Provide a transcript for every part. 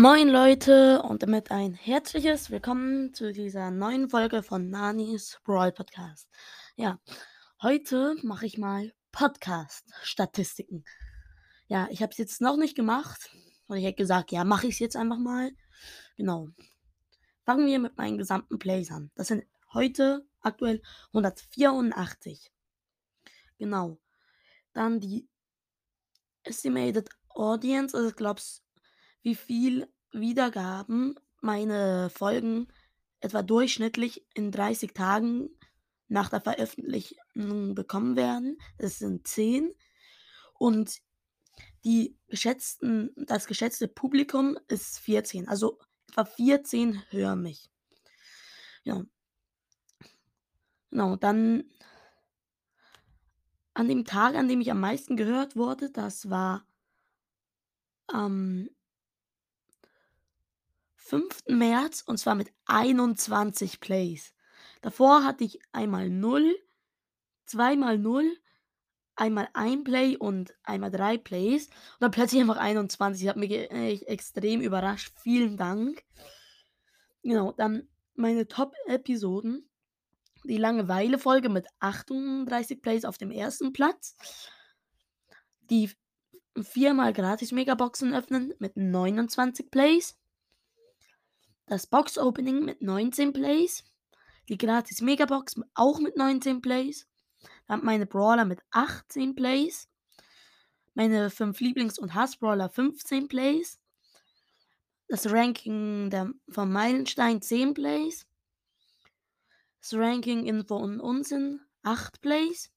Moin Leute und damit ein herzliches Willkommen zu dieser neuen Folge von Nanis Brawl Podcast. Ja, heute mache ich mal Podcast-Statistiken. Ja, ich habe es jetzt noch nicht gemacht und ich hätte gesagt, ja, mache ich es jetzt einfach mal. Genau. Fangen wir mit meinen gesamten Plays an. Das sind heute aktuell 184. Genau. Dann die Estimated Audience, also ich glaube, wie viel Wiedergaben meine Folgen etwa durchschnittlich in 30 Tagen nach der Veröffentlichung bekommen werden. Das sind 10. Und die geschätzten, das geschätzte Publikum ist 14. Also etwa 14 hören mich. Ja. Genau, dann an dem Tag, an dem ich am meisten gehört wurde, das war am 5. März und zwar mit 21 Plays. Davor hatte ich einmal 0, zweimal 0, einmal ein Play und einmal drei Plays. Und dann plötzlich einfach 21. Das hat mich echt extrem überrascht. Vielen Dank. Genau, dann meine Top-Episoden. Die Langeweile-Folge mit 38 Plays auf dem ersten Platz. Die viermal gratis Megaboxen öffnen mit 29 Plays. Das Box-Opening mit 19 Plays. Die gratis Megabox auch mit 19 Plays. Dann meine Brawler mit 18 Plays. Meine 5 Lieblings- und Hass-Brawler 15 Plays. Das Ranking der, von Meilenstein 10 Plays. Das Ranking Info und Unsinn 8 Plays.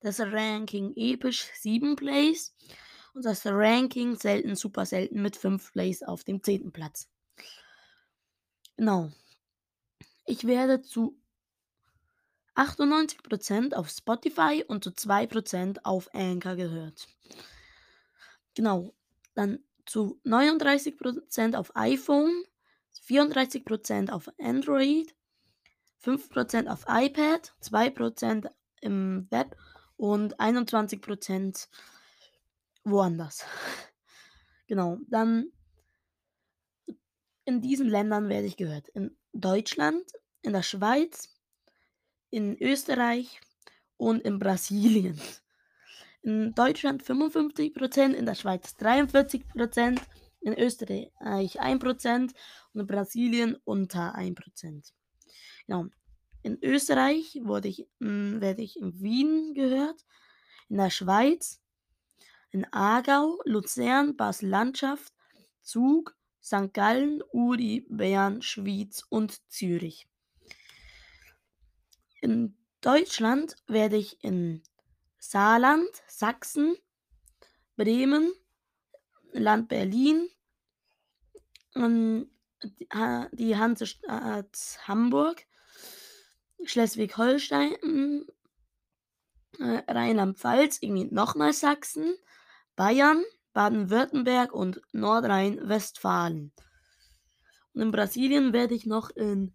Das Ranking Episch 7 Plays. Und das Ranking Selten Super Selten mit 5 Plays auf dem 10. Platz. Genau. Ich werde zu 98% auf Spotify und zu 2% auf Anchor gehört. Genau. Dann zu 39% auf iPhone, 34% auf Android, 5% auf iPad, 2% im Web und 21% woanders. Genau. Dann in diesen Ländern werde ich gehört. In Deutschland, in der Schweiz, in Österreich und in Brasilien. In Deutschland 55%, in der Schweiz 43%, in Österreich 1% und in Brasilien unter 1%. Genau. In Österreich wurde ich, mh, hm, werde ich in Wien gehört, in der Schweiz, in Aargau, Luzern, Basel-Landschaft, Zug, St. Gallen, Uri, Bern, Schwyz und Zürich. In Deutschland werde ich in Saarland, Sachsen, Bremen, Land Berlin, die Hansestadt Hamburg, Schleswig-Holstein, äh, Rheinland-Pfalz, irgendwie nochmal Sachsen, Bayern, Baden-Württemberg und Nordrhein-Westfalen. Und in Brasilien werde ich noch in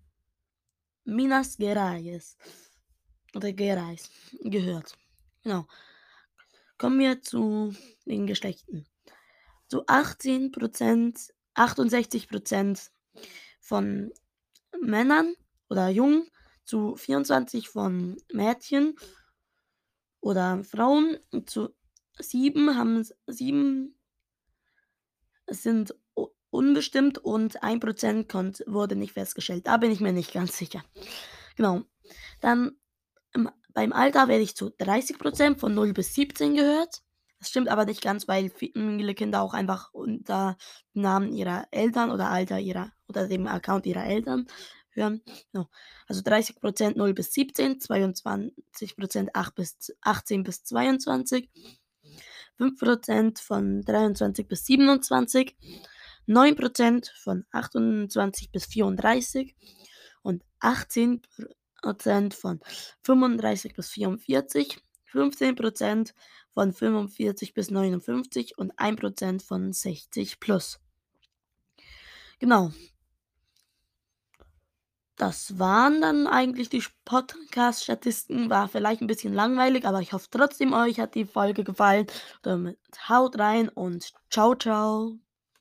Minas Gerais oder Gerais gehört. Genau. Kommen wir zu den Geschlechten. Zu 18%, 68% von Männern oder Jungen, zu 24 von Mädchen oder Frauen, zu sieben haben sieben sind unbestimmt und 1% wurde nicht festgestellt. Da bin ich mir nicht ganz sicher. Genau. Dann im, beim Alter werde ich zu 30% von 0 bis 17 gehört. Das stimmt aber nicht ganz, weil viele Kinder auch einfach unter Namen ihrer Eltern oder Alter ihrer oder dem Account ihrer Eltern hören. Genau. Also 30% 0 bis 17, 22% 8 bis 18 bis 22, 5% von 23 bis 27, 9% von 28 bis 34 und 18% von 35 bis 44, 15% von 45 bis 59 und 1% von 60 plus. Genau, das waren dann eigentlich die Podcast-Statistiken. War vielleicht ein bisschen langweilig, aber ich hoffe trotzdem, euch hat die Folge gefallen. Damit haut rein und ciao, ciao.